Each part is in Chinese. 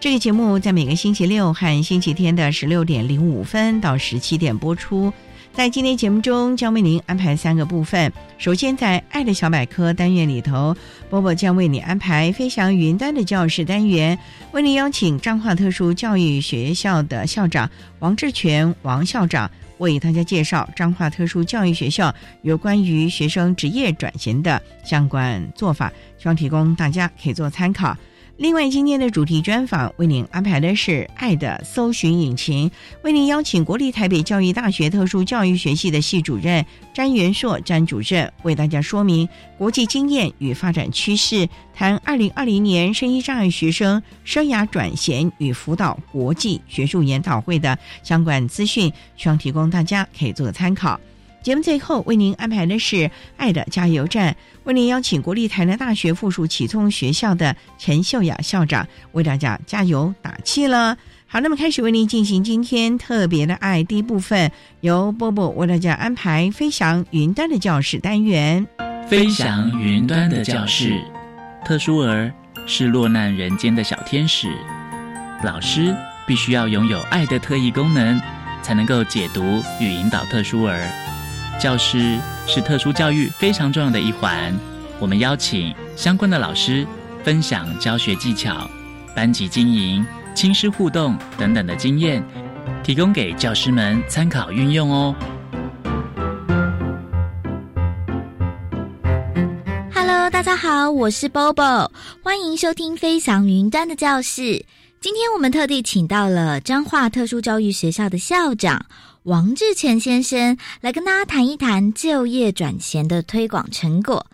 这个节目在每个星期六和星期天的十六点零五分到十七点播出。在今天节目中，将为您安排三个部分。首先，在“爱的小百科”单元里头，波波将为你安排“飞翔云端”的教室单元，为您邀请彰化特殊教育学校的校长王志全王校长为大家介绍彰化特殊教育学校有关于学生职业转型的相关做法，希望提供大家可以做参考。另外，今天的主题专访为您安排的是《爱的搜寻引擎》，为您邀请国立台北教育大学特殊教育学系的系主任詹元硕詹主任为大家说明国际经验与发展趋势，谈二零二零年声音障碍学生生涯转型与辅导国际学术研讨会的相关资讯，希望提供大家可以做个参考。节目最后为您安排的是《爱的加油站》。为您邀请国立台南大学附属启聪学校的陈秀雅校长为大家加油打气了。好，那么开始为您进行今天特别的爱第一部分，由波波为大家安排飞翔云端的教室单元。飞翔云端的教室，特殊儿是落难人间的小天使，老师必须要拥有爱的特异功能，才能够解读与引导特殊儿。教师是特殊教育非常重要的一环，我们邀请相关的老师分享教学技巧、班级经营、亲师互动等等的经验，提供给教师们参考运用哦。Hello，大家好，我是 Bobo，欢迎收听飞翔云端的教室。今天我们特地请到了彰化特殊教育学校的校长。王志全先生来跟大家谈一谈就业转型的推广成果。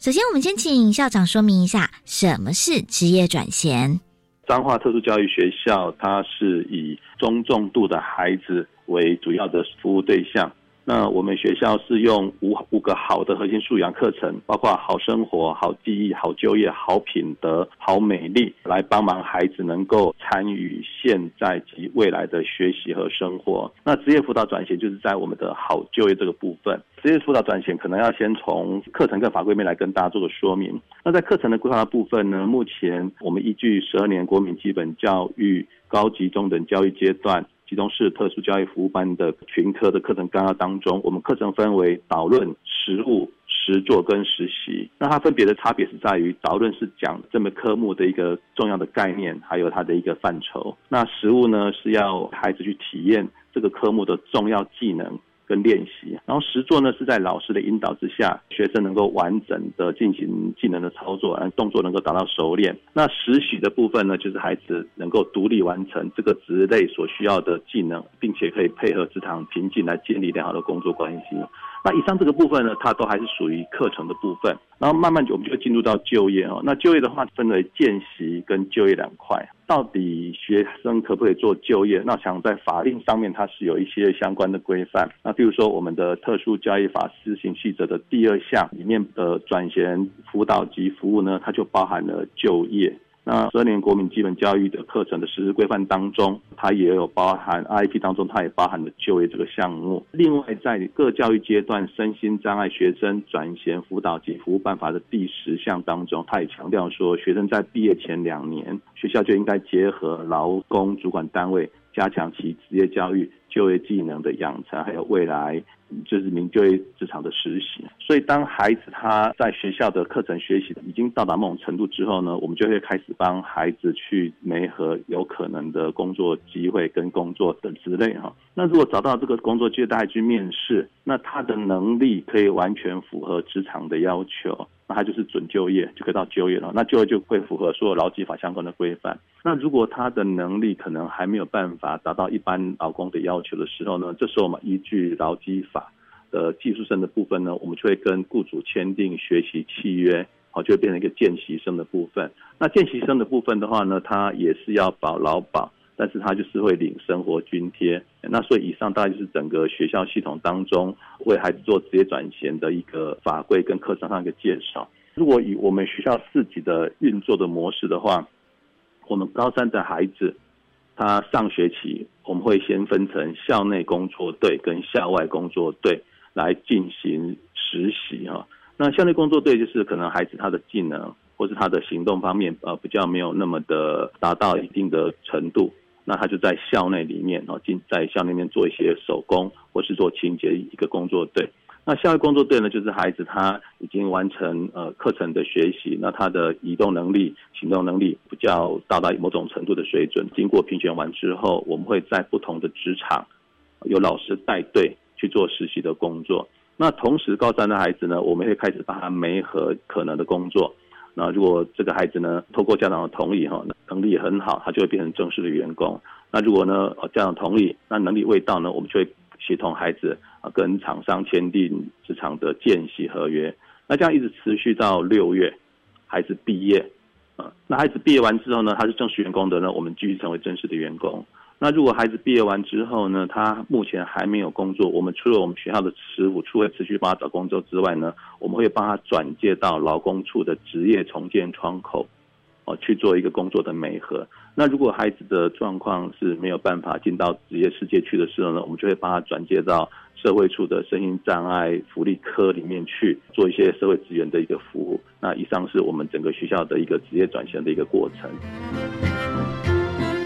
首先，我们先请校长说明一下什么是职业转型。彰化特殊教育学校，它是以中重度的孩子为主要的服务对象。那我们学校是用五五个好的核心素养课程，包括好生活、好记忆、好就业、好品德、好美丽，来帮忙孩子能够参与现在及未来的学习和生活。那职业辅导转型就是在我们的好就业这个部分。职业辅导转型可能要先从课程跟法规面来跟大家做个说明。那在课程的规划的部分呢，目前我们依据十二年国民基本教育高级中等教育阶段。集中式特殊教育服务班的群科的课程纲要当中，我们课程分为导论、实务、实作跟实习。那它分别的差别是在于，导论是讲这门科目的一个重要的概念，还有它的一个范畴。那实务呢，是要孩子去体验这个科目的重要技能。跟练习，然后实作呢是在老师的引导之下，学生能够完整的进行技能的操作，让动作能够达到熟练。那实习的部分呢，就是孩子能够独立完成这个职类所需要的技能，并且可以配合职场情境来建立良好的工作关系。那以上这个部分呢，它都还是属于课程的部分。然后慢慢我们就进入到就业哦。那就业的话，分为见习跟就业两块。到底学生可不可以做就业？那想在法令上面，它是有一些相关的规范。那比如说我们的特殊教育法施行细则的第二项里面的转衔辅导及服务呢，它就包含了就业。那十二年国民基本教育的课程的实施规范当中，它也有包含 IEP 当中，它也包含了就业这个项目。另外，在各教育阶段身心障碍学生转衔辅导及服务办法的第十项当中，它也强调说，学生在毕业前两年，学校就应该结合劳工主管单位，加强其职业教育、就业技能的养成，还有未来。就是民就业职场的实习，所以当孩子他在学校的课程学习已经到达某种程度之后呢，我们就会开始帮孩子去媒合有可能的工作机会跟工作的之类哈。那如果找到这个工作机会，带去面试，那他的能力可以完全符合职场的要求。他就是准就业，就可以到就业了。那就业就会符合所有劳基法相关的规范。那如果他的能力可能还没有办法达到一般劳工的要求的时候呢？这时候我们依据劳基法的技术生的部分呢，我们就会跟雇主签订学习契约，好，就会变成一个见习生的部分。那见习生的部分的话呢，他也是要保劳保。但是他就是会领生活津贴，那所以以上大概就是整个学校系统当中为孩子做职业转型的一个法规跟课程上一个介绍。如果以我们学校自己的运作的模式的话，我们高三的孩子，他上学期我们会先分成校内工作队跟校外工作队来进行实习哈。那校内工作队就是可能孩子他的技能或是他的行动方面呃比较没有那么的达到一定的程度。那他就在校内里面哦，进在校内面做一些手工或是做清洁一个工作队。那校外工作队呢，就是孩子他已经完成呃课程的学习，那他的移动能力、行动能力比较到达某种程度的水准。经过评选完之后，我们会在不同的职场有老师带队去做实习的工作。那同时高三的孩子呢，我们会开始把他媒合可能的工作。那如果这个孩子呢，透过家长的同意哈，能力很好，他就会变成正式的员工。那如果呢，家长同意，那能力未到呢，我们就会协同孩子啊，跟厂商签订职场的见习合约。那这样一直持续到六月，孩子毕业啊，那孩子毕业完之后呢，他是正式员工的呢，我们继续成为正式的员工。那如果孩子毕业完之后呢，他目前还没有工作，我们除了我们学校的师傅处会持续帮他找工作之外呢，我们会帮他转介到劳工处的职业重建窗口，哦去做一个工作的媒合。那如果孩子的状况是没有办法进到职业世界去的时候呢，我们就会帮他转介到社会处的身心障碍福利科里面去做一些社会资源的一个服务。那以上是我们整个学校的一个职业转型的一个过程。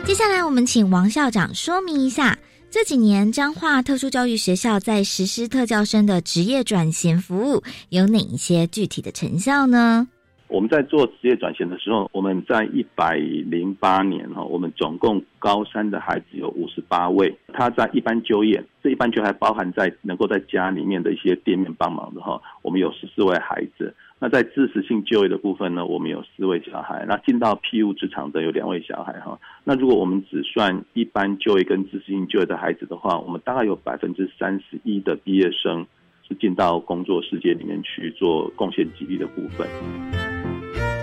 接下来，我们请王校长说明一下这几年彰化特殊教育学校在实施特教生的职业转型服务有哪一些具体的成效呢？我们在做职业转型的时候，我们在一百零八年哈，我们总共高三的孩子有五十八位，他在一般就业，这一般就还包含在能够在家里面的一些店面帮忙的哈，我们有十四位孩子。那在知识性就业的部分呢，我们有四位小孩。那进到 P U 职场的有两位小孩哈。那如果我们只算一般就业跟知识性就业的孩子的话，我们大概有百分之三十一的毕业生是进到工作世界里面去做贡献激励的部分。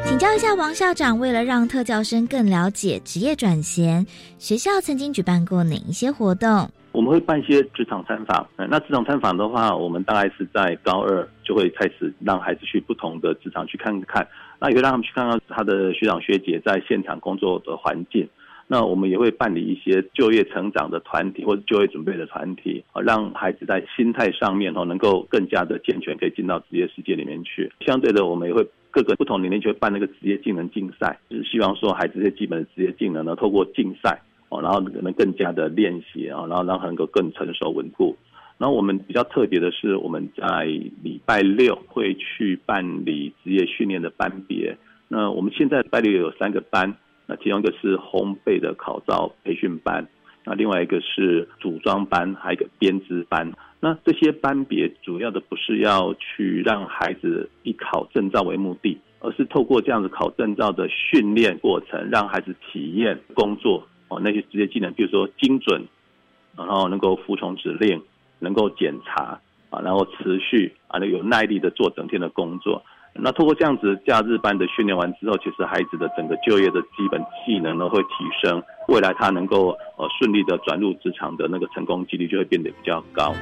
请教一下王校长，为了让特教生更了解职业转型，学校曾经举办过哪一些活动？我们会办一些职场参访，那职场参访的话，我们大概是在高二就会开始让孩子去不同的职场去看看，那也会让他们去看看他的学长学姐在现场工作的环境。那我们也会办理一些就业成长的团体或者就业准备的团体，让孩子在心态上面哦能够更加的健全，可以进到职业世界里面去。相对的，我们也会各个不同年龄就会办那个职业技能竞赛，就是希望说孩子这些基本的职业技能呢，透过竞赛。哦，然后可能更加的练习啊，然后让能够更成熟稳固。然后我们比较特别的是，我们在礼拜六会去办理职业训练的班别。那我们现在礼拜六有三个班，那其中一个是烘焙的考照培训班，那另外一个是组装班，还有一个编织班。那这些班别主要的不是要去让孩子以考证照为目的，而是透过这样子考证照的训练过程，让孩子体验工作。哦，那些职业技能，比如说精准，然后能够服从指令，能够检查啊，然后持续啊，那有耐力的做整天的工作。那通过这样子假日班的训练完之后，其实孩子的整个就业的基本技能呢会提升，未来他能够呃顺利的转入职场的那个成功几率就会变得比较高。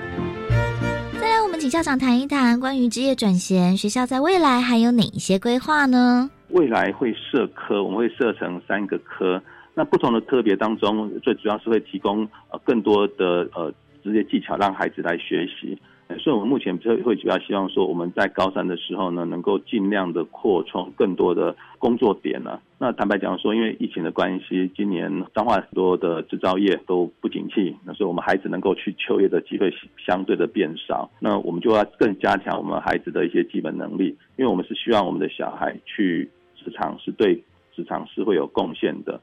再来，我们请校长谈一谈关于职业转型，学校在未来还有哪一些规划呢？未来会设科，我们会设成三个科。那不同的科别当中，最主要是会提供呃更多的呃职业技巧，让孩子来学习。所以，我们目前会会主要希望说，我们在高三的时候呢，能够尽量的扩充更多的工作点呢。那坦白讲说，因为疫情的关系，今年彰化很多的制造业都不景气，那所以我们孩子能够去就业的机会相对的变少。那我们就要更加强我们孩子的一些基本能力，因为我们是希望我们的小孩去职场是对职场是会有贡献的。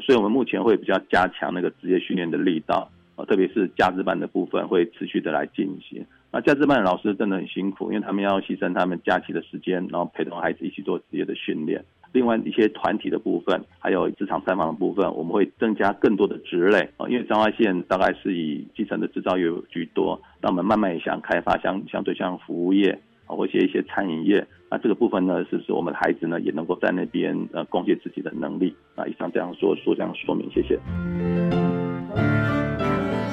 所以我们目前会比较加强那个职业训练的力道，呃，特别是价值班的部分会持续的来进行。那价值班的老师真的很辛苦，因为他们要牺牲他们假期的时间，然后陪同孩子一起做职业的训练。另外一些团体的部分，还有职场采访的部分，我们会增加更多的职类啊。因为彰化县大概是以基层的制造业居多，那我们慢慢也想开发相相对像服务业啊，或一些一些餐饮业。那这个部分呢，是是我们的孩子呢也能够在那边呃贡献自己的能力。啊，以上这样说说这样说明，谢谢。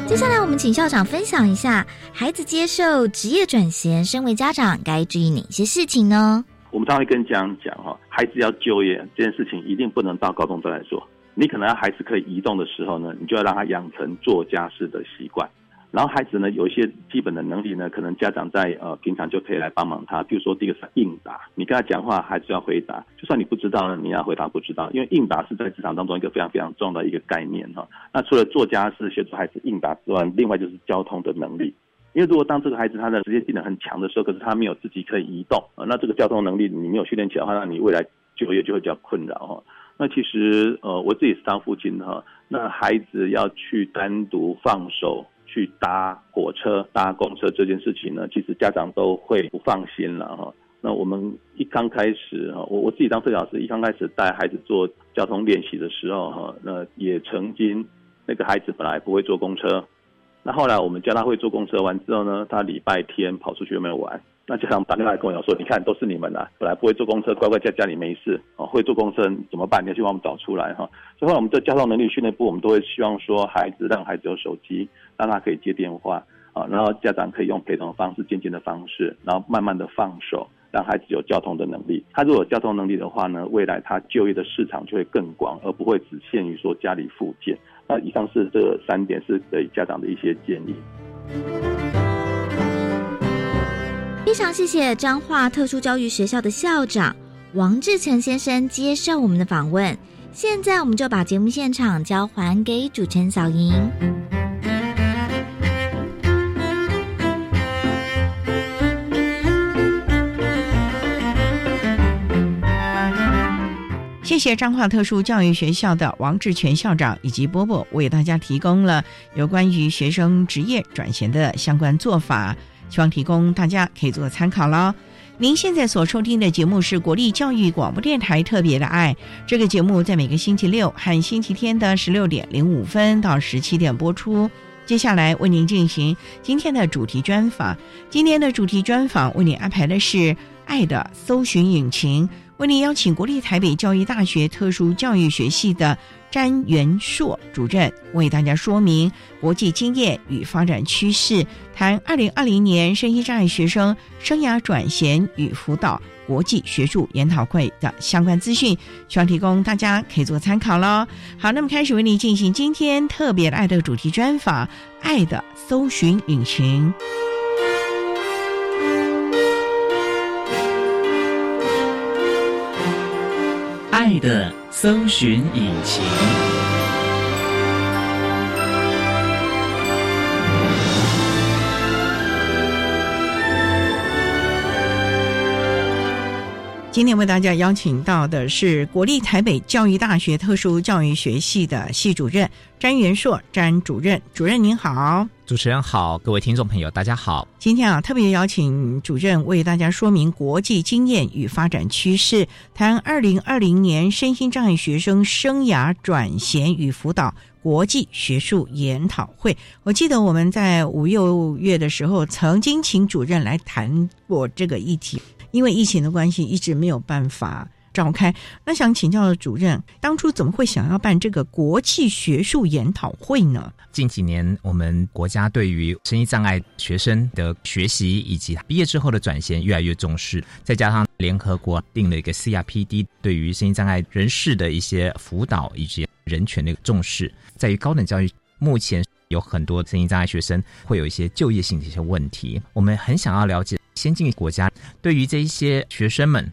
接下来，我们请校长分享一下，孩子接受职业转型，身为家长该注意哪些事情呢？我们常会跟家长讲哈，孩子要就业这件事情，一定不能到高中再来做。你可能要孩子可以移动的时候呢，你就要让他养成做家事的习惯。然后孩子呢，有一些基本的能力呢，可能家长在呃平常就可以来帮忙他。比如说第一个是应答，你跟他讲话，孩子要回答，就算你不知道呢，你要回答不知道，因为应答是在职场当中一个非常非常重要的一个概念哈。那除了作家是协助孩子应答之外，另外就是交通的能力。因为如果当这个孩子他的职业技能很强的时候，可是他没有自己可以移动啊，那这个交通能力你没有训练起来的话，那你未来就业就会比较困扰哈。那其实呃，我自己是当父亲哈，那孩子要去单独放手。去搭火车、搭公车这件事情呢，其实家长都会不放心了哈。那我们一刚开始哈，我我自己当特老师，一刚开始带孩子做交通练习的时候哈，那也曾经那个孩子本来不会坐公车，那后来我们教他会坐公车完之后呢，他礼拜天跑出去有没有玩？那家长打电话跟我讲说，你看都是你们的，本来不会坐公车，乖乖在家里没事哦，会坐公车怎么办？你要去帮我们找出来哈。所以后来我们的交通能力训练部，我们都会希望说，孩子让孩子有手机，让他可以接电话啊，然后家长可以用陪同的方式、渐渐的方式，然后慢慢的放手，让孩子有交通的能力。他如果有交通能力的话呢，未来他就业的市场就会更广，而不会只限于说家里附近。那以上是这三点是给家长的一些建议。非常谢谢彰化特殊教育学校的校长王志成先生接受我们的访问。现在我们就把节目现场交还给主持人小莹。谢谢彰化特殊教育学校的王志全校长以及波波为大家提供了有关于学生职业转型的相关做法。希望提供大家可以做参考喽。您现在所收听的节目是国立教育广播电台特别的爱，这个节目在每个星期六和星期天的十六点零五分到十七点播出。接下来为您进行今天的主题专访，今天的主题专访为您安排的是《爱的搜寻引擎》。为您邀请国立台北教育大学特殊教育学系的詹元硕主任为大家说明国际经验与发展趋势，谈二零二零年身心障碍学生生涯转型与辅导国际学术研讨会的相关资讯，希望提供大家可以做参考喽。好，那么开始为您进行今天特别的爱的主题专访，《爱的搜寻引擎》。爱的搜寻引擎。今天为大家邀请到的是国立台北教育大学特殊教育学系的系主任詹元硕詹主任，主任您好。主持人好，各位听众朋友，大家好。今天啊，特别邀请主任为大家说明国际经验与发展趋势，谈二零二零年身心障碍学生生涯转衔与辅导国际学术研讨会。我记得我们在五六月的时候，曾经请主任来谈过这个议题，因为疫情的关系，一直没有办法召开。那想请教主任，当初怎么会想要办这个国际学术研讨会呢？近几年，我们国家对于身心障碍学生的学习以及毕业之后的转型越来越重视，再加上联合国定了一个 CRPD，对于身心障碍人士的一些辅导以及人权的一个重视，在于高等教育目前有很多身心障碍学生会有一些就业性的一些问题，我们很想要了解先进国家对于这一些学生们。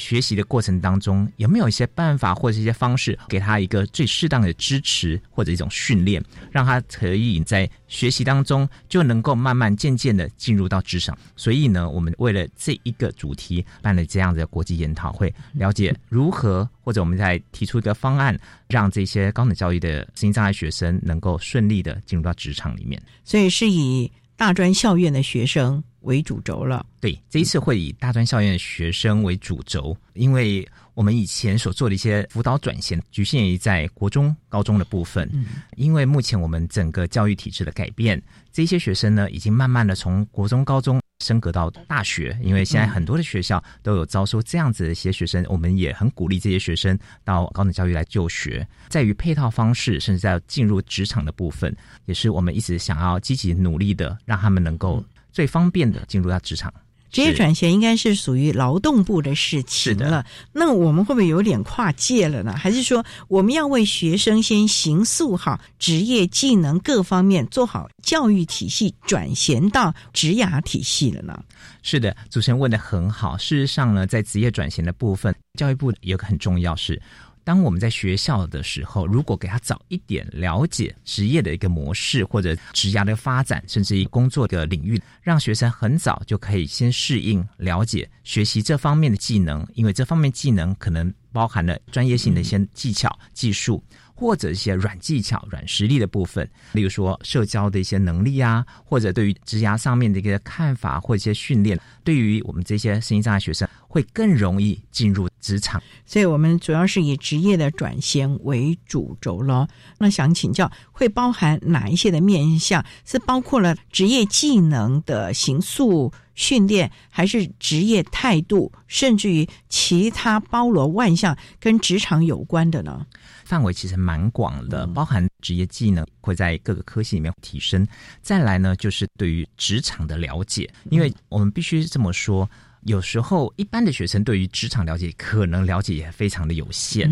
学习的过程当中，有没有一些办法或者一些方式，给他一个最适当的支持或者一种训练，让他可以在学习当中就能够慢慢渐渐的进入到职场？所以呢，我们为了这一个主题办了这样的国际研讨会，了解如何或者我们在提出一个方案，让这些高等教育的心障碍学生能够顺利的进入到职场里面。所以是以大专校院的学生。为主轴了，对，这一次会以大专校院的学生为主轴，因为我们以前所做的一些辅导转型，局限于在国中、高中的部分。嗯，因为目前我们整个教育体制的改变，这些学生呢，已经慢慢的从国中、高中升格到大学。因为现在很多的学校都有招收这样子的一些学生，我们也很鼓励这些学生到高等教育来就学。在于配套方式，甚至在进入职场的部分，也是我们一直想要积极努力的，让他们能够。最方便的进入到职场，职业转型应该是属于劳动部的事情了。那我们会不会有点跨界了呢？还是说我们要为学生先行塑好职业技能各方面，做好教育体系转型到职涯体系了呢？是的，主持人问的很好。事实上呢，在职业转型的部分，教育部有个很重要是。当我们在学校的时候，如果给他早一点了解职业的一个模式，或者职涯的发展，甚至于工作的领域，让学生很早就可以先适应、了解、学习这方面的技能，因为这方面技能可能包含了专业性的一些技巧、技术。或者一些软技巧、软实力的部分，例如说社交的一些能力啊，或者对于职涯上面的一个看法或一些训练，对于我们这些身心障碍学生会更容易进入职场。所以，我们主要是以职业的转型为主轴咯。那想请教，会包含哪一些的面向？是包括了职业技能的行塑训练，还是职业态度，甚至于其他包罗万象跟职场有关的呢？范围其实蛮广的，包含职业技能会在各个科系里面提升。再来呢，就是对于职场的了解，因为我们必须这么说，有时候一般的学生对于职场了解可能了解也非常的有限。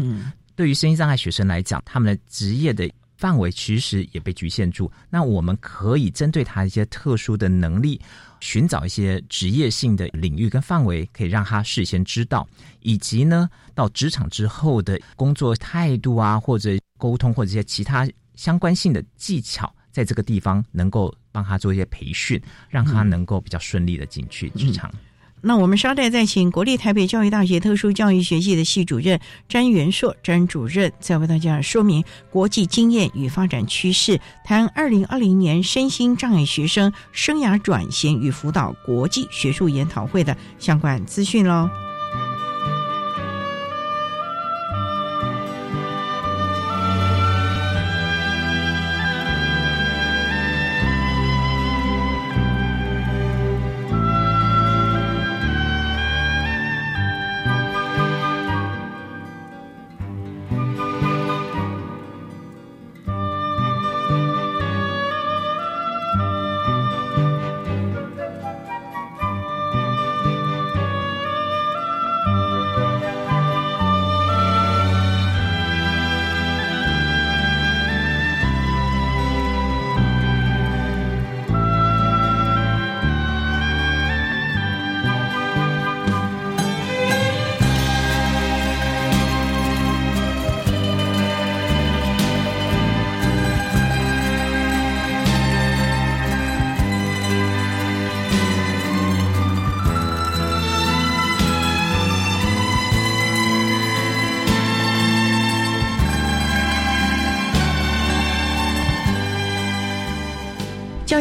对于身心障碍学生来讲，他们的职业的范围其实也被局限住。那我们可以针对他一些特殊的能力。寻找一些职业性的领域跟范围，可以让他事先知道，以及呢，到职场之后的工作态度啊，或者沟通或者一些其他相关性的技巧，在这个地方能够帮他做一些培训，让他能够比较顺利的进去职场。那我们稍待再请国立台北教育大学特殊教育学系的系主任詹元硕詹主任，再为大家说明国际经验与发展趋势，谈二零二零年身心障碍学生生涯转型与辅导国际学术研讨会的相关资讯喽。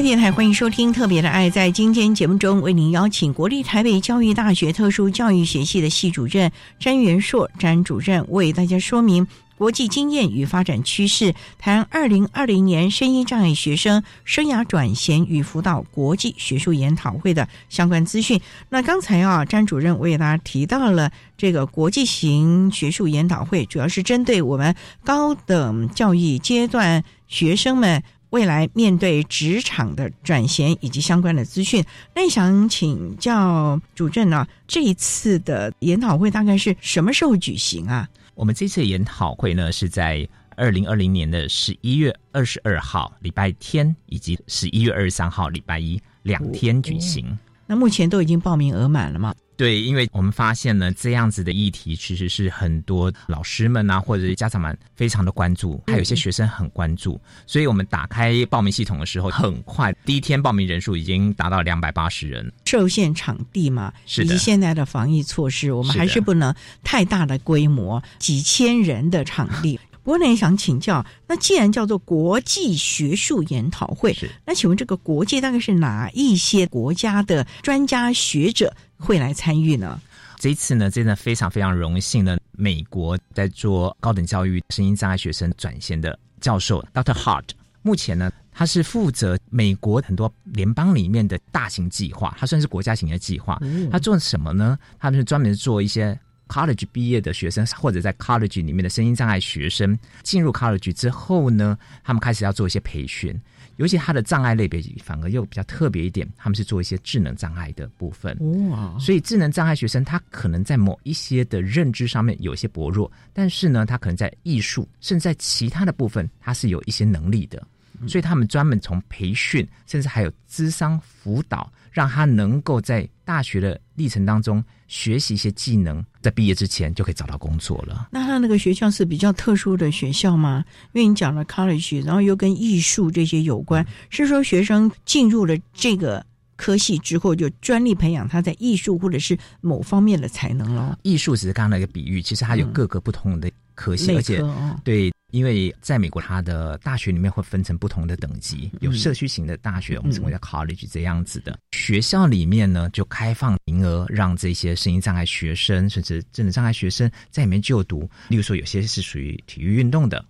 电台欢迎收听《特别的爱》。在今天节目中，为您邀请国立台北教育大学特殊教育学系的系主任詹元硕詹主任，为大家说明国际经验与发展趋势，谈二零二零年声音障碍学生生涯转衔与辅导国际学术研讨会的相关资讯。那刚才啊，詹主任为大家提到了这个国际型学术研讨会，主要是针对我们高等教育阶段学生们。未来面对职场的转型以及相关的资讯，那想请教主任呢？这一次的研讨会大概是什么时候举行啊？我们这次研讨会呢是在二零二零年的十一月二十二号礼拜天，以及十一月二十三号礼拜一两天举行。那目前都已经报名额满了吗？对，因为我们发现呢，这样子的议题其实是很多老师们啊，或者是家长们非常的关注，还有一些学生很关注，所以我们打开报名系统的时候，很快第一天报名人数已经达到两百八十人。受限场地嘛，以及现在的防疫措施，我们还是不能太大的规模，几千人的场地。不过呢，也想请教，那既然叫做国际学术研讨会，那请问这个国际大概是哪一些国家的专家学者会来参与呢？这一次呢，真的非常非常荣幸的，美国在做高等教育声音障碍学生转型的教授 Dr. Hart，目前呢，他是负责美国很多联邦里面的大型计划，他算是国家型的计划。他做什么呢？他们是专门做一些。College 毕业的学生，或者在 college 里面的声音障碍学生，进入 college 之后呢，他们开始要做一些培训，尤其他的障碍类别反而又比较特别一点，他们是做一些智能障碍的部分。哇！所以智能障碍学生他可能在某一些的认知上面有一些薄弱，但是呢，他可能在艺术甚至在其他的部分，他是有一些能力的。所以他们专门从培训，甚至还有智商辅导。让他能够在大学的历程当中学习一些技能，在毕业之前就可以找到工作了。那他那个学校是比较特殊的学校吗？因为你讲了 college，然后又跟艺术这些有关，是说学生进入了这个科系之后，就专利培养他在艺术或者是某方面的才能了。艺术只是刚刚那个比喻，其实它有各个不同的科系，而且对。因为在美国，它的大学里面会分成不同的等级，有社区型的大学，我们称为叫 college 这样子的。学校里面呢，就开放名额，让这些声音障碍学生，甚至智能障碍学生在里面就读。例如说，有些是属于体育运动的，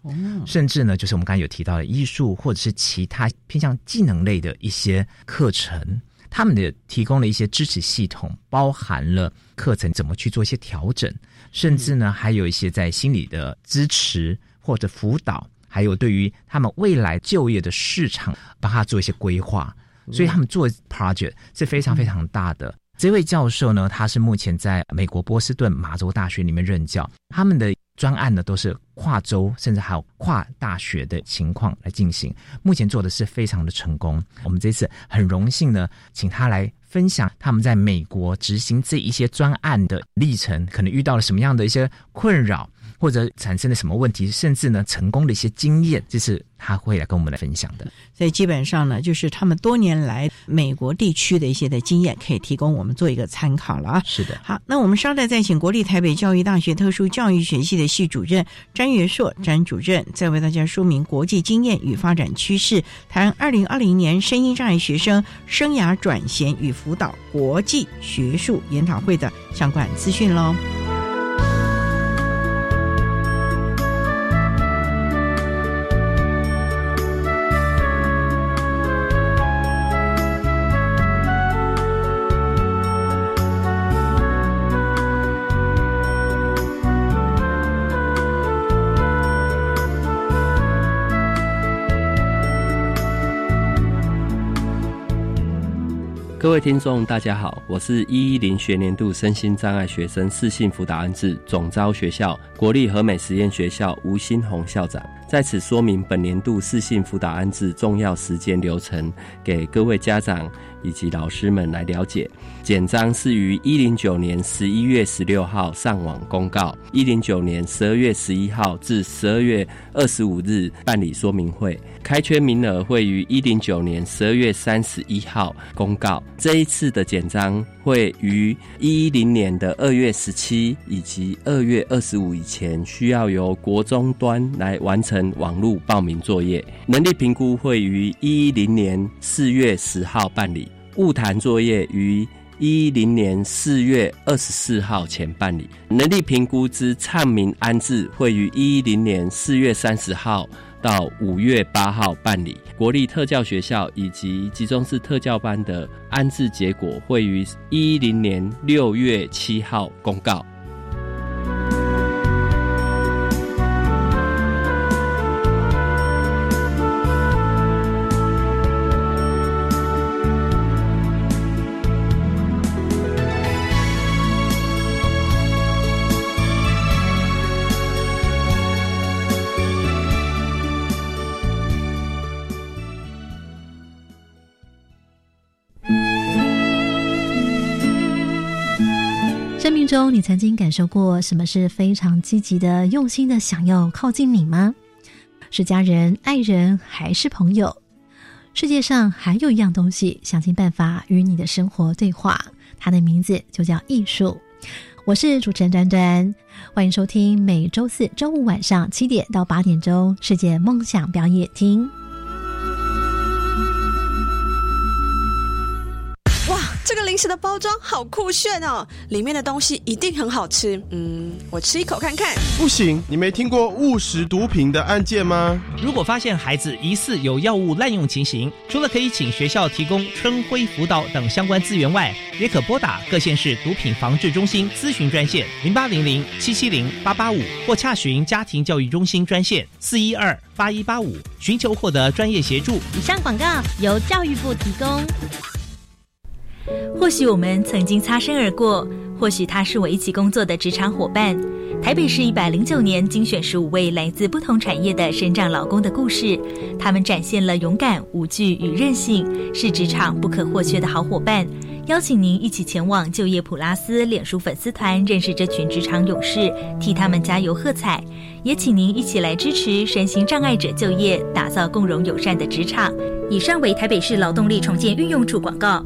甚至呢，就是我们刚才有提到的艺术，或者是其他偏向技能类的一些课程。他们的提供了一些支持系统，包含了课程怎么去做一些调整，甚至呢，还有一些在心理的支持。或者辅导，还有对于他们未来就业的市场，帮他做一些规划，所以他们做 project 是非常非常大的。这位教授呢，他是目前在美国波士顿马州大学里面任教，他们的专案呢都是跨州，甚至还有跨大学的情况来进行。目前做的是非常的成功。我们这次很荣幸呢，请他来分享他们在美国执行这一些专案的历程，可能遇到了什么样的一些困扰。或者产生了什么问题，甚至呢成功的一些经验，这是他会来跟我们来分享的。所以基本上呢，就是他们多年来美国地区的一些的经验，可以提供我们做一个参考了啊。是的，好，那我们稍待再请国立台北教育大学特殊教育学系的系主任詹元硕詹主任，再为大家说明国际经验与发展趋势，谈二零二零年声音障碍学生生涯转衔与辅导国际学术研讨会的相关资讯喽。各位听众，大家好，我是一一零学年度身心障碍学生适性辅导安置总招学校国立和美实验学校吴新红校长，在此说明本年度适性辅导安置重要时间流程，给各位家长。以及老师们来了解，简章是于一零九年十一月十六号上网公告，一零九年十二月十一号至十二月二十五日办理说明会，开缺名额会于一零九年十二月三十一号公告。这一次的简章会于一零年的二月十七以及二月二十五以前，需要由国中端来完成网络报名作业，能力评估会于一零年四月十号办理。物谈作业于一零年四月二十四号前办理。能力评估之唱民安置会于一零年四月三十号到五月八号办理。国立特教学校以及集中式特教班的安置结果会于一零年六月七号公告。曾经感受过什么是非常积极的、用心的想要靠近你吗？是家人、爱人，还是朋友？世界上还有一样东西，想尽办法与你的生活对话，它的名字就叫艺术。我是主持人端端，欢迎收听每周四周五晚上七点到八点钟《世界梦想表演厅》。这个零食的包装好酷炫哦，里面的东西一定很好吃。嗯，我吃一口看看。不行，你没听过误食毒品的案件吗？如果发现孩子疑似有药物滥用情形，除了可以请学校提供春晖辅导等相关资源外，也可拨打各县市毒品防治中心咨询专线零八零零七七零八八五，或洽询家庭教育中心专线四一二八一八五，寻求获得专业协助。以上广告由教育部提供。或许我们曾经擦身而过，或许他是我一起工作的职场伙伴。台北市一百零九年精选十五位来自不同产业的身障劳工的故事，他们展现了勇敢、无惧与韧性，是职场不可或缺的好伙伴。邀请您一起前往就业普拉斯脸书粉丝团，认识这群职场勇士，替他们加油喝彩。也请您一起来支持身心障碍者就业，打造共融友善的职场。以上为台北市劳动力重建运用处广告。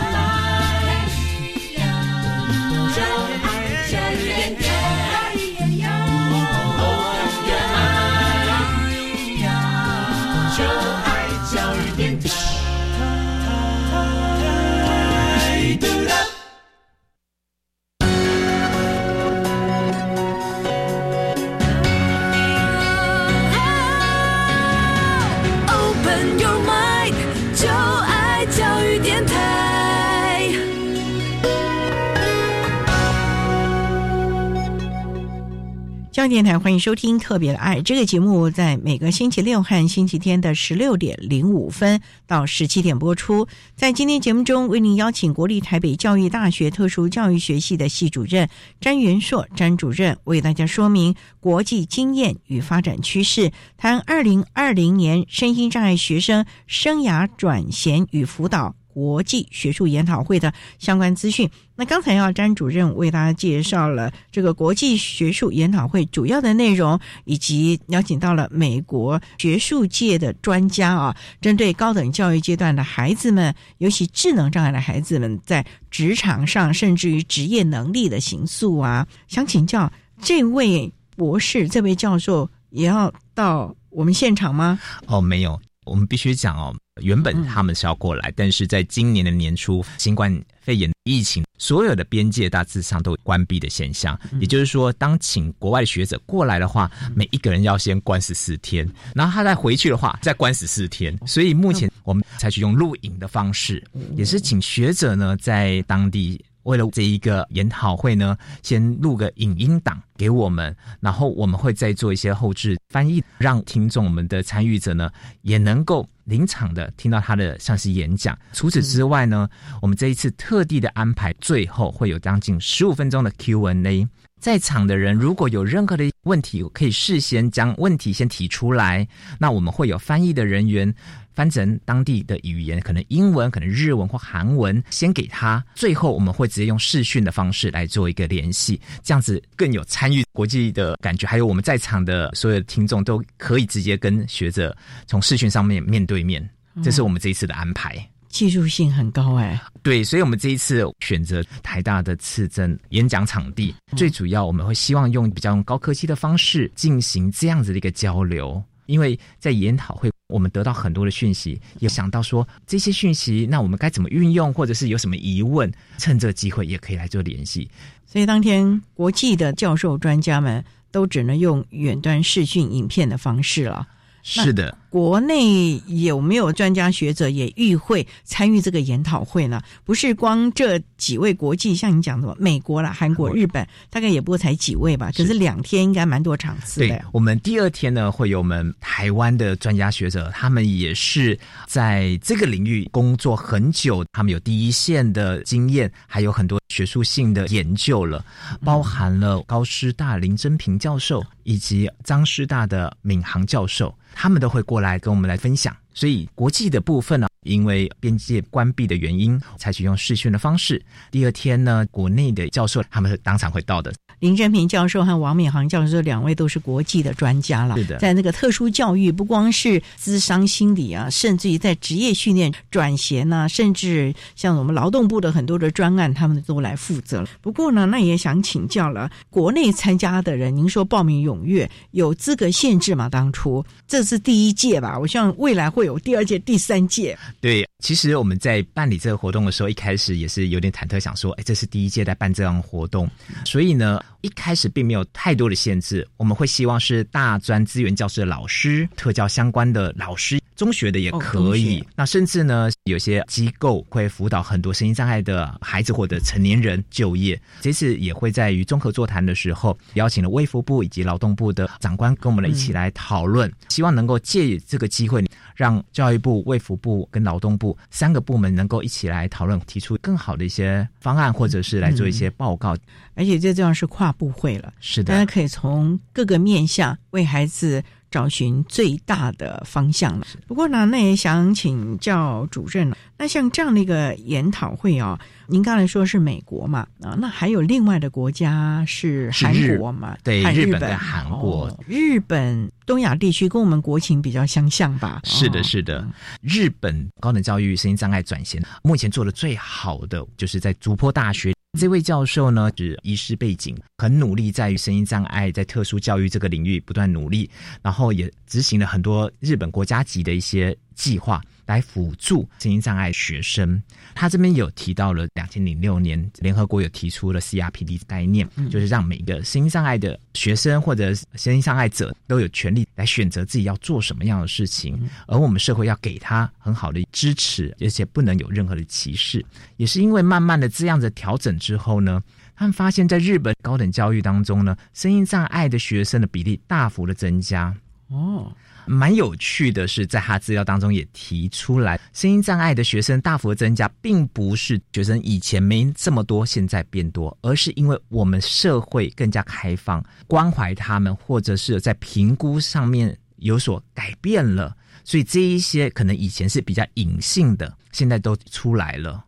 教育电台欢迎收听《特别的爱》这个节目，在每个星期六和星期天的十六点零五分到十七点播出。在今天节目中，为您邀请国立台北教育大学特殊教育学系的系主任詹元硕詹主任，为大家说明国际经验与发展趋势，谈二零二零年身心障碍学生生涯转衔与辅导。国际学术研讨会的相关资讯。那刚才要詹主任为大家介绍了这个国际学术研讨会主要的内容，以及邀请到了美国学术界的专家啊，针对高等教育阶段的孩子们，尤其智能障碍的孩子们，在职场上甚至于职业能力的形塑啊，想请教这位博士、这位教授也要到我们现场吗？哦，没有，我们必须讲哦。原本他们是要过来，但是在今年的年初，新冠肺炎疫情，所有的边界大致上都关闭的现象。也就是说，当请国外学者过来的话，每一个人要先关十四天，然后他再回去的话，再关十四天。所以目前我们采取用录影的方式，也是请学者呢在当地。为了这一个研讨会呢，先录个影音档给我们，然后我们会再做一些后置翻译，让听众我们的参与者呢也能够临场的听到他的像是演讲。除此之外呢，我们这一次特地的安排，最后会有将近十五分钟的 Q&A，在场的人如果有任何的问题，可以事先将问题先提出来，那我们会有翻译的人员。翻成当地的语言，可能英文，可能日文或韩文，先给他。最后我们会直接用视讯的方式来做一个联系，这样子更有参与国际的感觉。还有我们在场的所有的听众都可以直接跟学者从视讯上面面对面。这是我们这一次的安排。技术性很高哎。对，所以我们这一次选择台大的次增演讲场地，最主要我们会希望用比较用高科技的方式进行这样子的一个交流，因为在研讨会。我们得到很多的讯息，也想到说这些讯息，那我们该怎么运用，或者是有什么疑问，趁这机会也可以来做联系。所以当天国际的教授专家们都只能用远端视讯影片的方式了。是的。国内有没有专家学者也与会参与这个研讨会呢？不是光这几位国际，像你讲的，美国啦、韩国、日本，大概也不过才几位吧。可是两天应该蛮多场次的。我们第二天呢，会有我们台湾的专家学者，他们也是在这个领域工作很久，他们有第一线的经验，还有很多学术性的研究了，包含了高师大林真平教授以及张师大的闵行教授，他们都会过。来跟我们来分享，所以国际的部分呢，因为边界关闭的原因，采取用视讯的方式。第二天呢，国内的教授他们是当场会到的。林正平教授和王敏航教授两位都是国际的专家了，是的，在那个特殊教育，不光是咨商心理啊，甚至于在职业训练、转衔呐，甚至像我们劳动部的很多的专案，他们都来负责。不过呢，那也想请教了，国内参加的人，您说报名踊跃，有资格限制吗？当初这是第一届吧？我希望未来会有第二届、第三届。对，其实我们在办理这个活动的时候，一开始也是有点忐忑，想说，哎，这是第一届在办这样活动，所以呢。一开始并没有太多的限制，我们会希望是大专资源教师的老师、特教相关的老师、中学的也可以。那甚至呢，有些机构会辅导很多身心障碍的孩子或者成年人就业。这次也会在于综合座谈的时候，邀请了卫福部以及劳动部的长官跟我们一起来讨论，希望能够借这个机会，让教育部、卫福部跟劳动部三个部门能够一起来讨论，提出更好的一些方案，或者是来做一些报告。而且这这样是跨部会了，是的，大家可以从各个面向为孩子找寻最大的方向了。不过呢，那也想请教主任了。那像这样的一个研讨会啊，您刚才说是美国嘛？啊，那还有另外的国家是韩国嘛？对，日本跟韩国，日本东亚地区跟我们国情比较相像吧？是的，是的。日本高等教育声音障碍转型，目前做的最好的就是在竹坡大学。这位教授呢是医师背景，很努力在于声音障碍在特殊教育这个领域不断努力，然后也执行了很多日本国家级的一些计划。来辅助声音障碍学生，他这边有提到了两千零六年联合国有提出了 CRPD 概念，就是让每个声音障碍的学生或者声音障碍者都有权利来选择自己要做什么样的事情，而我们社会要给他很好的支持，而且不能有任何的歧视。也是因为慢慢的这样子调整之后呢，他们发现，在日本高等教育当中呢，声音障碍的学生的比例大幅的增加。哦。蛮有趣的是，在他资料当中也提出来，声音障碍的学生大幅增加，并不是学生以前没这么多，现在变多，而是因为我们社会更加开放，关怀他们，或者是在评估上面有所改变了，所以这一些可能以前是比较隐性的，现在都出来了。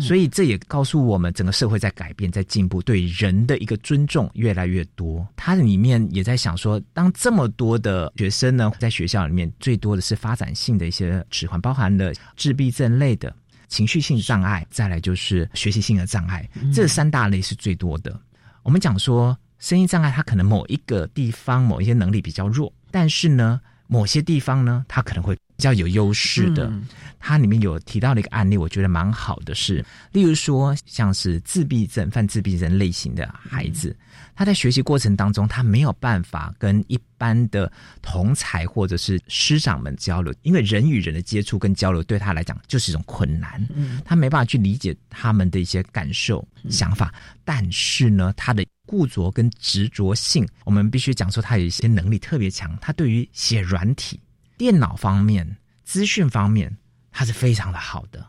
所以这也告诉我们，整个社会在改变，在进步，对人的一个尊重越来越多。它里面也在想说，当这么多的学生呢，在学校里面最多的是发展性的一些迟缓，包含了自闭症类的情绪性障碍，再来就是学习性的障碍，这三大类是最多的。我们讲说，声音障碍它可能某一个地方某一些能力比较弱，但是呢，某些地方呢，它可能会。比较有优势的，它里面有提到的一个案例，我觉得蛮好的是，例如说像是自闭症、犯自闭症类型的孩子，他在学习过程当中，他没有办法跟一般的同才或者是师长们交流，因为人与人的接触跟交流对他来讲就是一种困难，他没办法去理解他们的一些感受、想法。但是呢，他的固着跟执着性，我们必须讲说，他有一些能力特别强，他对于写软体。电脑方面、资讯方面，它是非常的好的，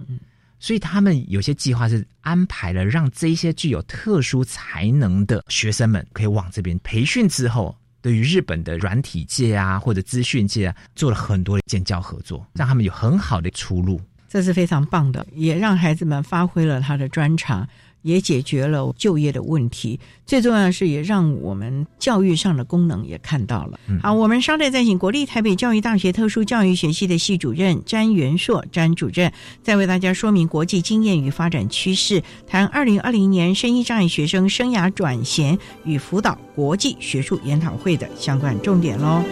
所以他们有些计划是安排了让这些具有特殊才能的学生们可以往这边培训之后，对于日本的软体界啊或者资讯界啊做了很多的建教合作，让他们有很好的出路。这是非常棒的，也让孩子们发挥了他的专长。也解决了就业的问题。最重要的是，也让我们教育上的功能也看到了。好，我们稍待再请国立台北教育大学特殊教育学系的系主任詹元硕詹主任，再为大家说明国际经验与发展趋势，谈二零二零年声音障碍学生生涯转衔与辅导国际学术研讨会的相关重点喽。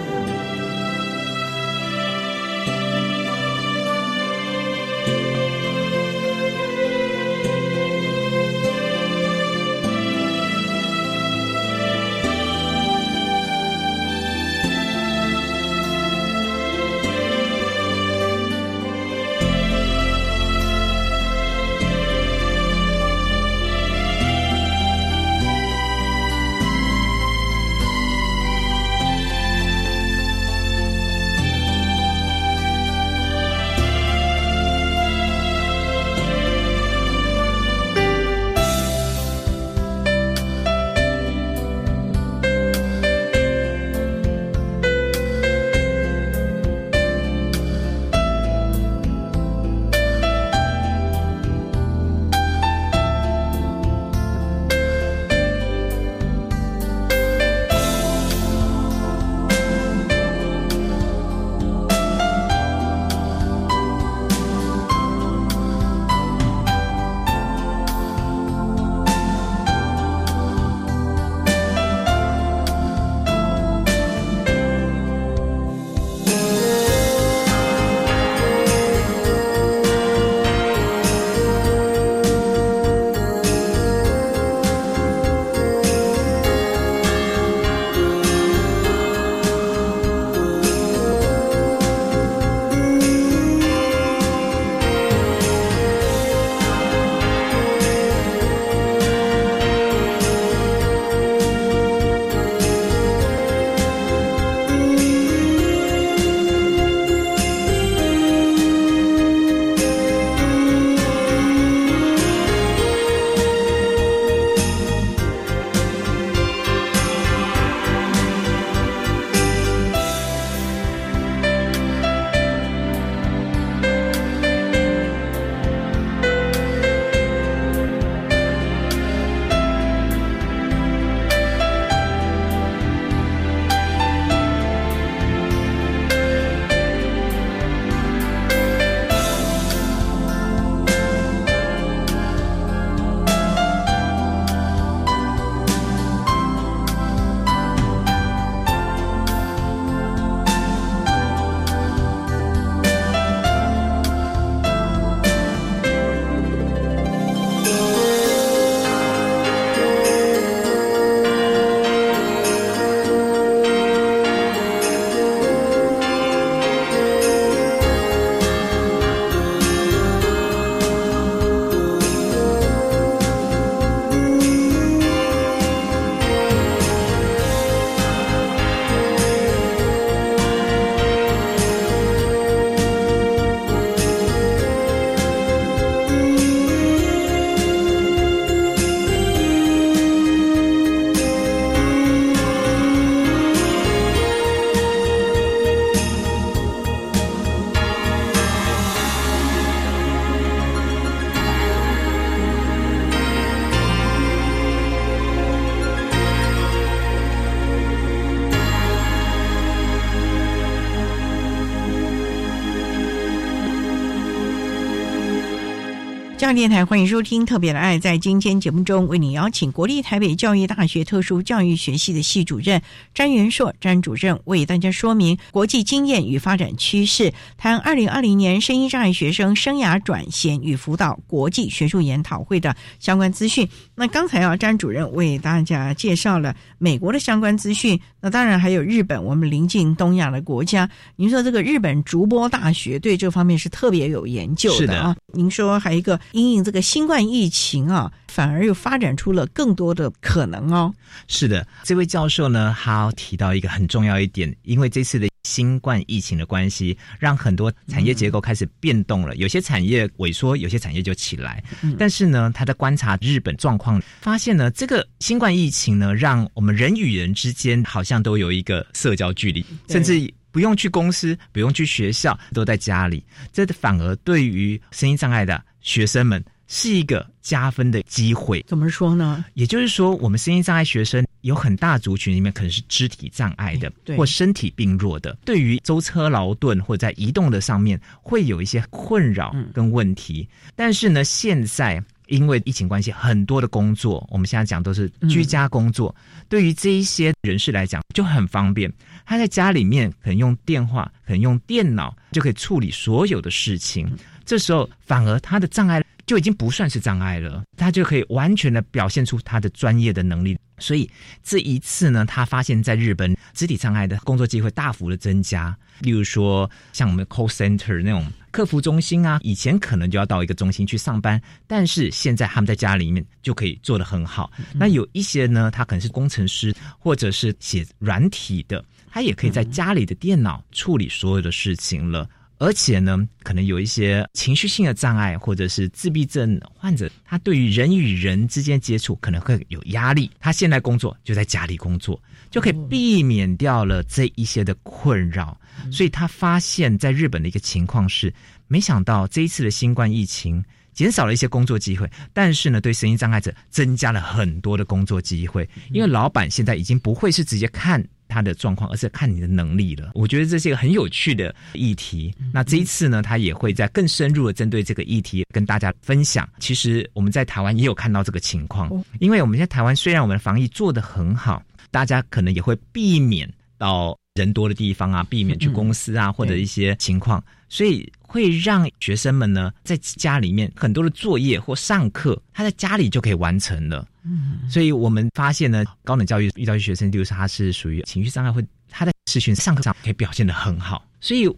教育电台欢迎收听《特别的爱》。在今天节目中，为你邀请国立台北教育大学特殊教育学系的系主任詹元硕詹主任，为大家说明国际经验与发展趋势，谈二零二零年声音障碍学生生涯转衔与辅导国际学术研讨会的相关资讯。那刚才啊，詹主任为大家介绍了美国的相关资讯，那当然还有日本，我们临近东亚的国家。您说这个日本竹波大学对这方面是特别有研究的啊？您说还有一个。因应这个新冠疫情啊，反而又发展出了更多的可能哦。是的，这位教授呢，他提到一个很重要一点，因为这次的新冠疫情的关系，让很多产业结构开始变动了，有些产业萎缩，有些产业就起来。但是呢，他在观察日本状况，发现呢，这个新冠疫情呢，让我们人与人之间好像都有一个社交距离，甚至。不用去公司，不用去学校，都在家里。这反而对于声音障碍的学生们是一个加分的机会。怎么说呢？也就是说，我们身心障碍学生有很大族群里面可能是肢体障碍的，或身体病弱的，对于舟车劳顿或者在移动的上面会有一些困扰跟问题。但是呢，现在因为疫情关系，很多的工作我们现在讲都是居家工作，对于这一些人士来讲就很方便。他在家里面可能用电话，可能用电脑就可以处理所有的事情。这时候反而他的障碍就已经不算是障碍了，他就可以完全的表现出他的专业的能力。所以这一次呢，他发现在日本肢体障碍的工作机会大幅的增加。例如说，像我们 call center 那种客服中心啊，以前可能就要到一个中心去上班，但是现在他们在家里面就可以做得很好。那有一些呢，他可能是工程师或者是写软体的。他也可以在家里的电脑处理所有的事情了，而且呢，可能有一些情绪性的障碍或者是自闭症患者，他对于人与人之间接触可能会有压力。他现在工作就在家里工作，就可以避免掉了这一些的困扰。所以他发现，在日本的一个情况是，没想到这一次的新冠疫情减少了一些工作机会，但是呢，对声音障碍者增加了很多的工作机会，因为老板现在已经不会是直接看。他的状况，而是看你的能力了。我觉得这是一个很有趣的议题。那这一次呢，他也会在更深入的针对这个议题跟大家分享。其实我们在台湾也有看到这个情况，因为我们在台湾虽然我们的防疫做得很好，大家可能也会避免到人多的地方啊，避免去公司啊或者一些情况，所以会让学生们呢在家里面很多的作业或上课，他在家里就可以完成了。嗯，所以我们发现呢，高等教育遇到一些学生，就是他是属于情绪障碍，会他在视讯上课上可以表现的很好，所以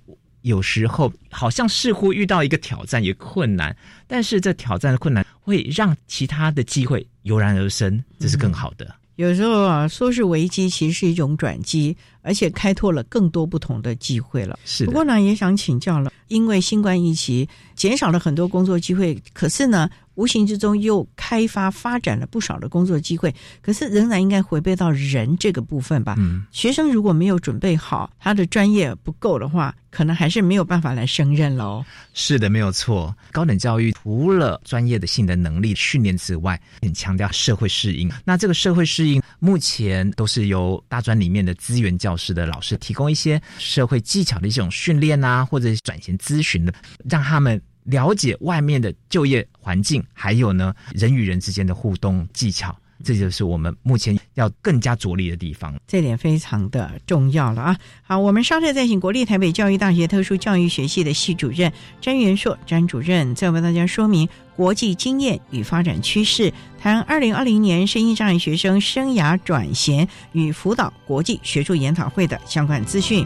有时候好像似乎遇到一个挑战也困难，但是这挑战的困难会让其他的机会油然而生，这是更好的。有时候啊，说是危机，其实是一种转机，而且开拓了更多不同的机会了。是，不过呢，也想请教了，因为新冠疫情减少了很多工作机会，可是呢。无形之中又开发发展了不少的工作机会，可是仍然应该回归到人这个部分吧。嗯，学生如果没有准备好，他的专业不够的话，可能还是没有办法来胜任喽。是的，没有错。高等教育除了专业的性的能力训练之外，很强调社会适应。那这个社会适应，目前都是由大专里面的资源教师的老师提供一些社会技巧的一种训练啊，或者转型咨询的，让他们。了解外面的就业环境，还有呢人与人之间的互动技巧，这就是我们目前要更加着力的地方。这点非常的重要了啊！好，我们稍后再请国立台北教育大学特殊教育学系的系主任詹元硕詹主任，再为大家说明国际经验与发展趋势，谈二零二零年声音障碍学生生涯转衔与辅导国际学术研讨会的相关资讯。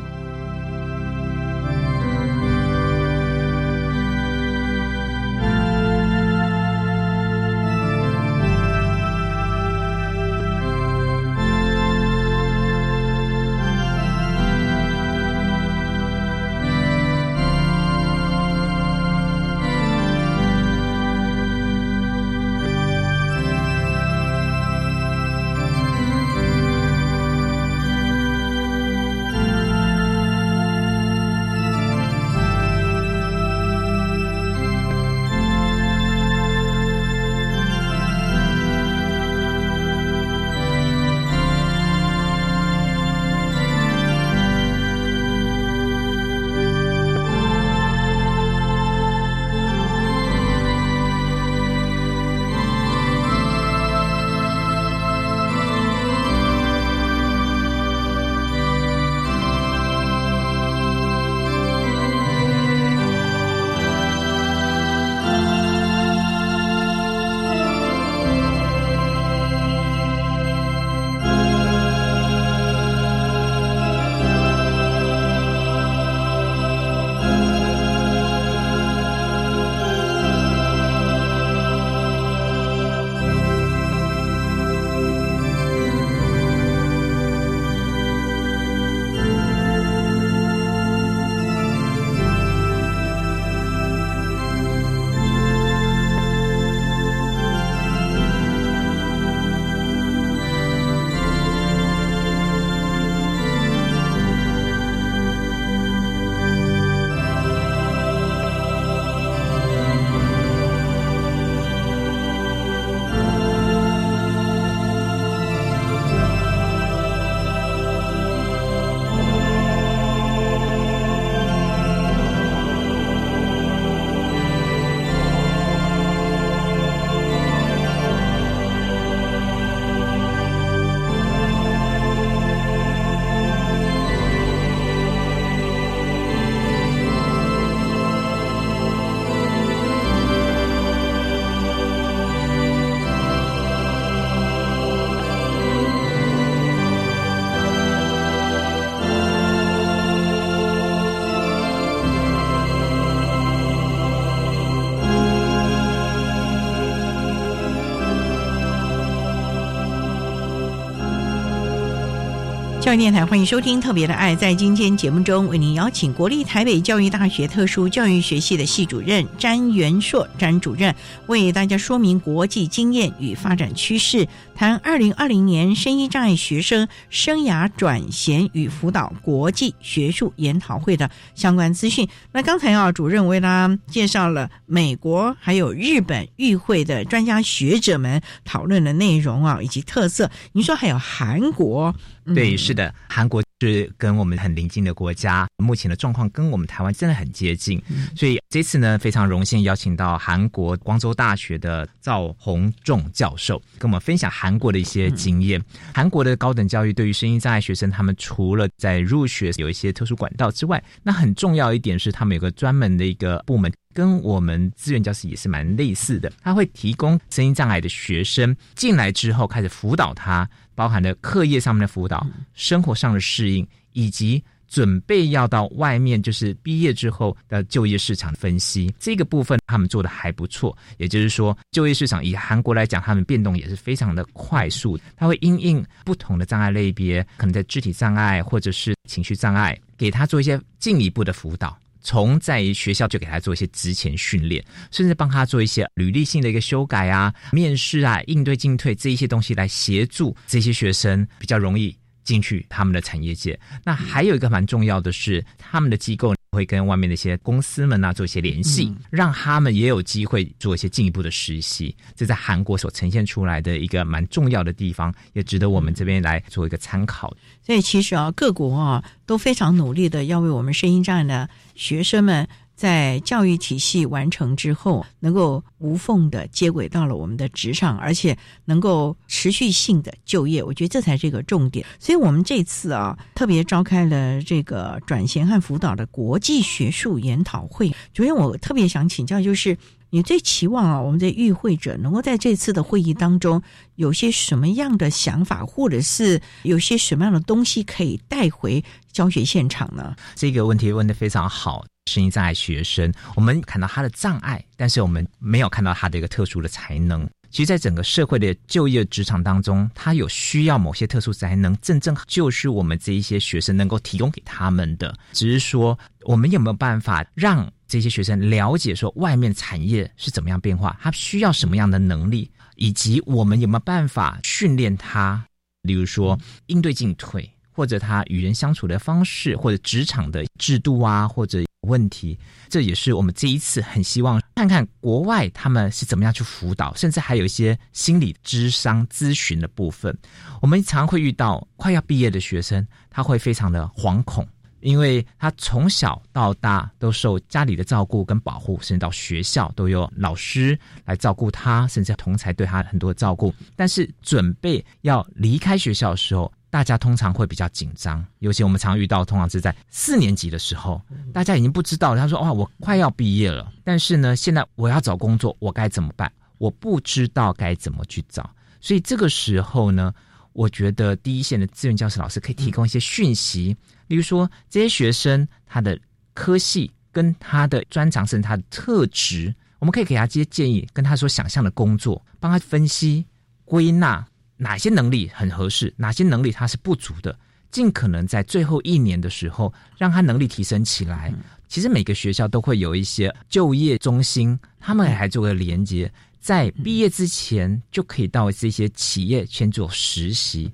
教育电台欢迎收听《特别的爱》。在今天节目中，为您邀请国立台北教育大学特殊教育学系的系主任詹元硕詹主任，为大家说明国际经验与发展趋势，谈二零二零年声音障碍学生生涯转衔与辅导国际学术研讨会的相关资讯。那刚才啊，主任为大家介绍了美国还有日本与会的专家学者们讨论的内容啊，以及特色。您说还有韩国？对，是的，韩国是跟我们很邻近的国家，目前的状况跟我们台湾真的很接近，所以这次呢，非常荣幸邀请到韩国光州大学的赵宏仲教授，跟我们分享韩国的一些经验。韩国的高等教育对于声音障碍学生，他们除了在入学有一些特殊管道之外，那很重要一点是，他们有个专门的一个部门。跟我们资源教室也是蛮类似的，他会提供声音障碍的学生进来之后开始辅导他，包含了课业上面的辅导、生活上的适应，以及准备要到外面就是毕业之后的就业市场分析这个部分，他们做的还不错。也就是说，就业市场以韩国来讲，他们变动也是非常的快速，他会因应不同的障碍类别，可能在肢体障碍或者是情绪障碍，给他做一些进一步的辅导。从在学校就给他做一些职前训练，甚至帮他做一些履历性的一个修改啊、面试啊、应对进退这一些东西，来协助这些学生比较容易进去他们的产业界。那还有一个蛮重要的是，他们的机构会跟外面的一些公司们啊做一些联系，让他们也有机会做一些进一步的实习。这在韩国所呈现出来的一个蛮重要的地方，也值得我们这边来做一个参考。所以其实啊，各国啊都非常努力的要为我们声音障碍的学生们，在教育体系完成之后，能够无缝的接轨到了我们的职场，而且能够持续性的就业。我觉得这才是一个重点。所以我们这次啊，特别召开了这个转型和辅导的国际学术研讨会。昨天我特别想请教，就是。你最期望啊，我们的与会者能够在这次的会议当中有些什么样的想法，或者是有些什么样的东西可以带回教学现场呢？这个问题问的非常好。声音障碍学生，我们看到他的障碍，但是我们没有看到他的一个特殊的才能。其实，在整个社会的就业职场当中，他有需要某些特殊才能，正正就是我们这一些学生能够提供给他们的。只是说，我们有没有办法让？这些学生了解说外面产业是怎么样变化，他需要什么样的能力，以及我们有没有办法训练他，例如说应对进退，或者他与人相处的方式，或者职场的制度啊，或者问题，这也是我们这一次很希望看看国外他们是怎么样去辅导，甚至还有一些心理智商咨询的部分。我们常会遇到快要毕业的学生，他会非常的惶恐。因为他从小到大都受家里的照顾跟保护，甚至到学校都有老师来照顾他，甚至同才对他很多照顾。但是准备要离开学校的时候，大家通常会比较紧张。尤其我们常遇到，通常是在四年级的时候，大家已经不知道。他说：“哇，我快要毕业了，但是呢，现在我要找工作，我该怎么办？我不知道该怎么去找。”所以这个时候呢，我觉得第一线的志愿教师老师可以提供一些讯息。例如说，这些学生他的科系跟他的专长甚至他的特质，我们可以给他这些建议，跟他所想象的工作，帮他分析归纳哪些能力很合适，哪些能力它是不足的，尽可能在最后一年的时候让他能力提升起来。其实每个学校都会有一些就业中心，他们还做个连接，在毕业之前就可以到这些企业先做实习。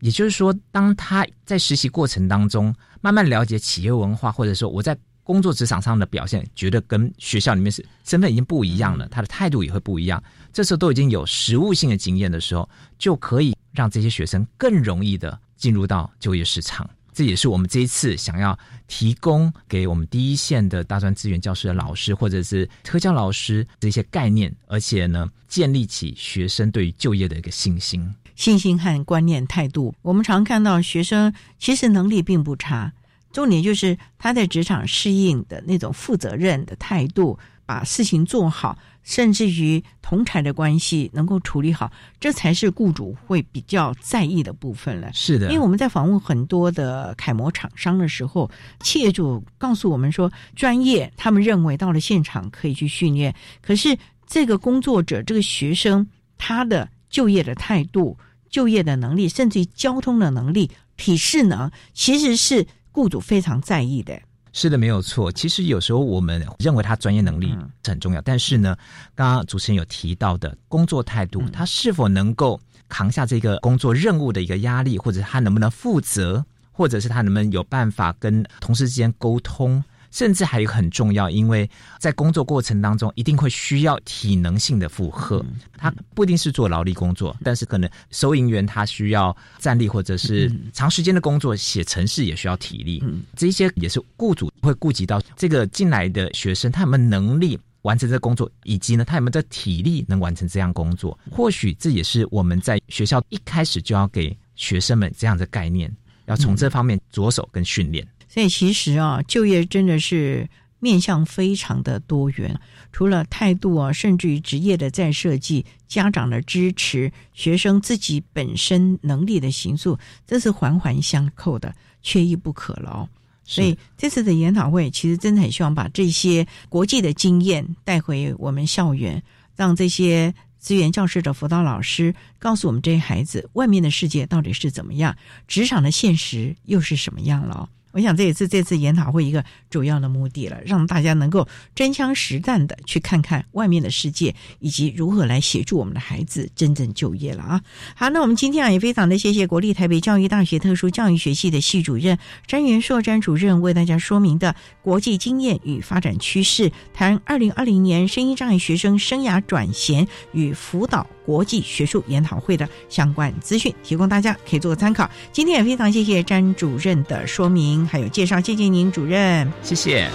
也就是说，当他在实习过程当中慢慢了解企业文化，或者说我在工作职场上的表现，觉得跟学校里面是身份已经不一样了，他的态度也会不一样。这时候都已经有实务性的经验的时候，就可以让这些学生更容易的进入到就业市场。这也是我们这一次想要提供给我们第一线的大专资源教师的老师，或者是特教老师这些概念，而且呢，建立起学生对于就业的一个信心。信心和观念态度，我们常看到学生其实能力并不差，重点就是他在职场适应的那种负责任的态度，把事情做好，甚至于同台的关系能够处理好，这才是雇主会比较在意的部分了。是的，因为我们在访问很多的楷模厂商的时候，企业主告诉我们说，专业他们认为到了现场可以去训练，可是这个工作者这个学生他的就业的态度。就业的能力，甚至于交通的能力，体适能，其实是雇主非常在意的。是的，没有错。其实有时候我们认为他专业能力是很重要，但是呢，刚刚主持人有提到的工作态度，他是否能够扛下这个工作任务的一个压力，或者他能不能负责，或者是他能不能有办法跟同事之间沟通。甚至还有很重要，因为在工作过程当中，一定会需要体能性的负荷。他不一定是做劳力工作，但是可能收银员他需要站立，或者是长时间的工作，写程式也需要体力。这些也是雇主会顾及到这个进来的学生，他有没有能力完成这工作，以及呢，他有没有这体力能完成这样工作。或许这也是我们在学校一开始就要给学生们这样的概念，要从这方面着手跟训练。所以其实啊，就业真的是面向非常的多元，除了态度啊，甚至于职业的再设计、家长的支持、学生自己本身能力的形塑，这是环环相扣的，缺一不可了哦。所以这次的研讨会，其实真的很希望把这些国际的经验带回我们校园，让这些资源教师的辅导老师告诉我们这些孩子，外面的世界到底是怎么样，职场的现实又是什么样了。我想这也是这次研讨会一个主要的目的了，让大家能够真枪实弹的去看看外面的世界，以及如何来协助我们的孩子真正就业了啊！好，那我们今天啊也非常的谢谢国立台北教育大学特殊教育学系的系主任詹元硕詹主任为大家说明的国际经验与发展趋势，谈二零二零年声音障碍学生生涯转衔与辅导国际学术研讨会的相关资讯，提供大家可以做个参考。今天也非常谢谢詹主任的说明。还有介绍，谢谢您主任，谢谢。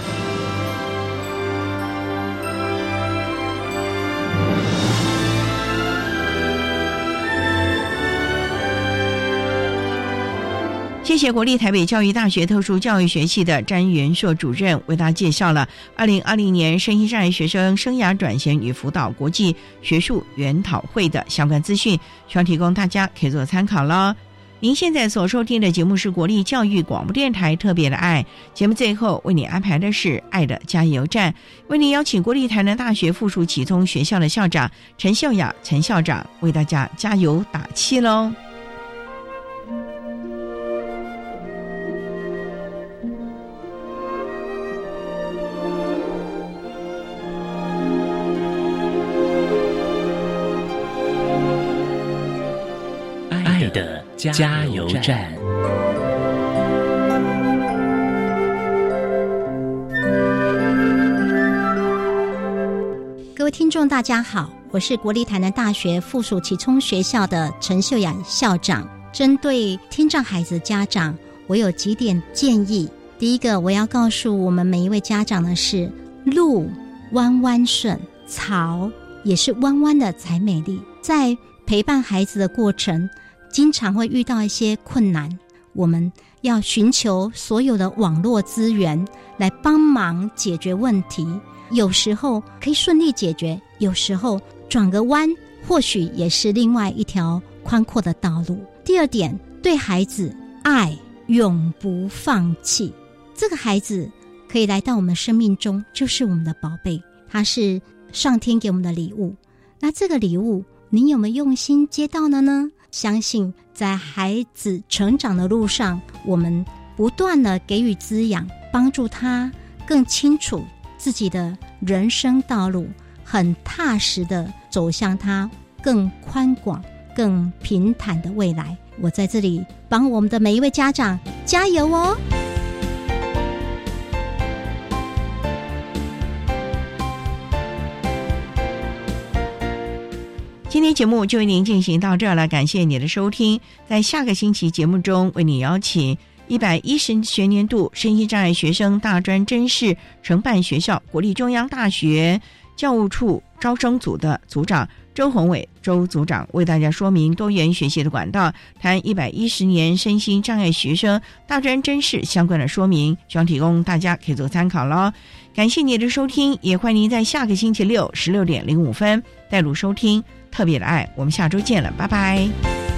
谢谢国立台北教育大学特殊教育学系的詹元硕主任为大家介绍了二零二零年声音障碍学生生涯转型与辅导国际学术研讨会的相关资讯，希望提供大家可以做参考了。您现在所收听的节目是国立教育广播电台特别的爱节目，最后为你安排的是爱的加油站，为您邀请国立台南大学附属启聪学校的校长陈秀雅陈校长为大家加油打气喽。加油站。各位听众，大家好，我是国立台南大学附属启聪学校的陈秀雅校长。针对听障孩子家长，我有几点建议。第一个，我要告诉我们每一位家长的是：路弯弯顺，草也是弯弯的才美丽。在陪伴孩子的过程。经常会遇到一些困难，我们要寻求所有的网络资源来帮忙解决问题。有时候可以顺利解决，有时候转个弯，或许也是另外一条宽阔的道路。第二点，对孩子爱永不放弃。这个孩子可以来到我们生命中，就是我们的宝贝，他是上天给我们的礼物。那这个礼物，您有没有用心接到了呢？相信在孩子成长的路上，我们不断的给予滋养，帮助他更清楚自己的人生道路，很踏实的走向他更宽广、更平坦的未来。我在这里帮我们的每一位家长加油哦！今天节目就为您进行到这儿了，感谢你的收听。在下个星期节目中，为你邀请一百一十学年度身心障碍学生大专真试承办学校国立中央大学教务处招生组的组长周宏伟周组长为大家说明多元学习的管道，谈一百一十年身心障碍学生大专真试相关的说明，希望提供大家可以做参考喽。感谢你的收听，也欢迎您在下个星期六十六点零五分带入收听。特别的爱，我们下周见了，拜拜。